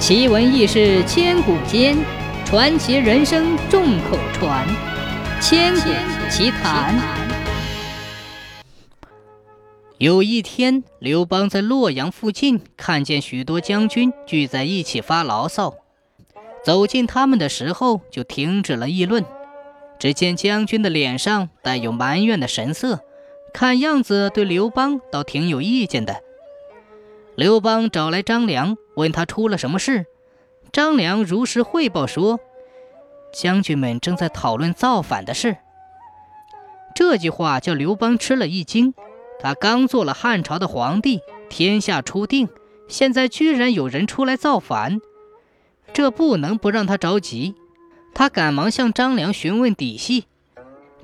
奇闻异事千古间，传奇人生众口传。千古奇谈。有一天，刘邦在洛阳附近看见许多将军聚在一起发牢骚，走近他们的时候就停止了议论。只见将军的脸上带有埋怨的神色，看样子对刘邦倒挺有意见的。刘邦找来张良，问他出了什么事。张良如实汇报说：“将军们正在讨论造反的事。”这句话叫刘邦吃了一惊。他刚做了汉朝的皇帝，天下初定，现在居然有人出来造反，这不能不让他着急。他赶忙向张良询问底细。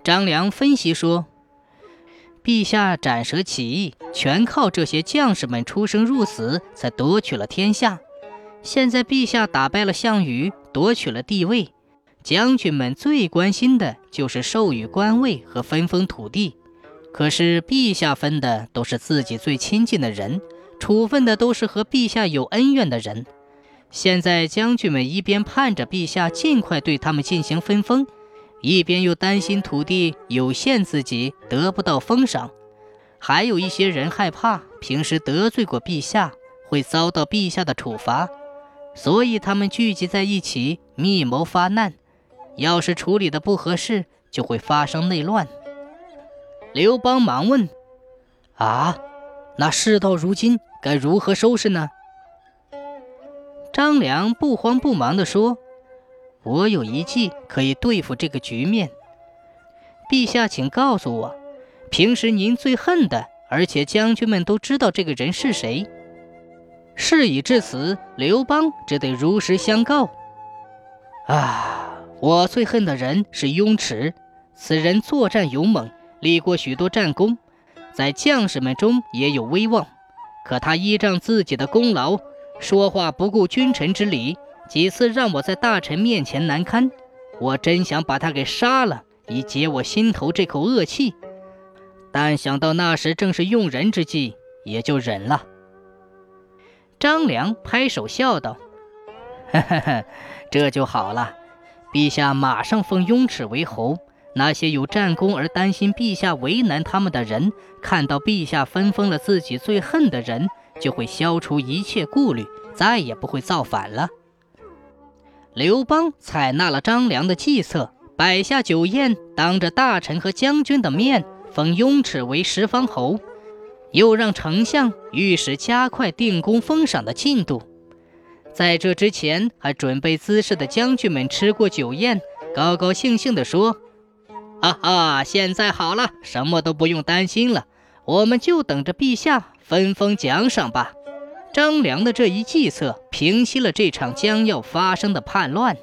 张良分析说。陛下斩蛇起义，全靠这些将士们出生入死，才夺取了天下。现在陛下打败了项羽，夺取了帝位，将军们最关心的就是授予官位和分封土地。可是陛下分的都是自己最亲近的人，处分的都是和陛下有恩怨的人。现在将军们一边盼着陛下尽快对他们进行分封。一边又担心土地有限，自己得不到封赏；还有一些人害怕平时得罪过陛下会遭到陛下的处罚，所以他们聚集在一起密谋发难。要是处理的不合适，就会发生内乱。刘邦忙问：“啊，那事到如今该如何收拾呢？”张良不慌不忙地说。我有一计可以对付这个局面，陛下，请告诉我，平时您最恨的，而且将军们都知道这个人是谁。事已至此，刘邦只得如实相告。啊，我最恨的人是雍齿，此人作战勇猛，立过许多战功，在将士们中也有威望。可他依仗自己的功劳，说话不顾君臣之礼。几次让我在大臣面前难堪，我真想把他给杀了，以解我心头这口恶气。但想到那时正是用人之际，也就忍了。张良拍手笑道：“哈哈哈，这就好了。陛下马上封雍齿为侯，那些有战功而担心陛下为难他们的人，看到陛下分封了自己最恨的人，就会消除一切顾虑，再也不会造反了。”刘邦采纳了张良的计策，摆下酒宴，当着大臣和将军的面封雍齿为十方侯，又让丞相、御史加快定功封赏的进度。在这之前，还准备姿势的将军们吃过酒宴，高高兴兴地说：“哈哈，现在好了，什么都不用担心了，我们就等着陛下分封奖赏吧。”张良的这一计策，平息了这场将要发生的叛乱。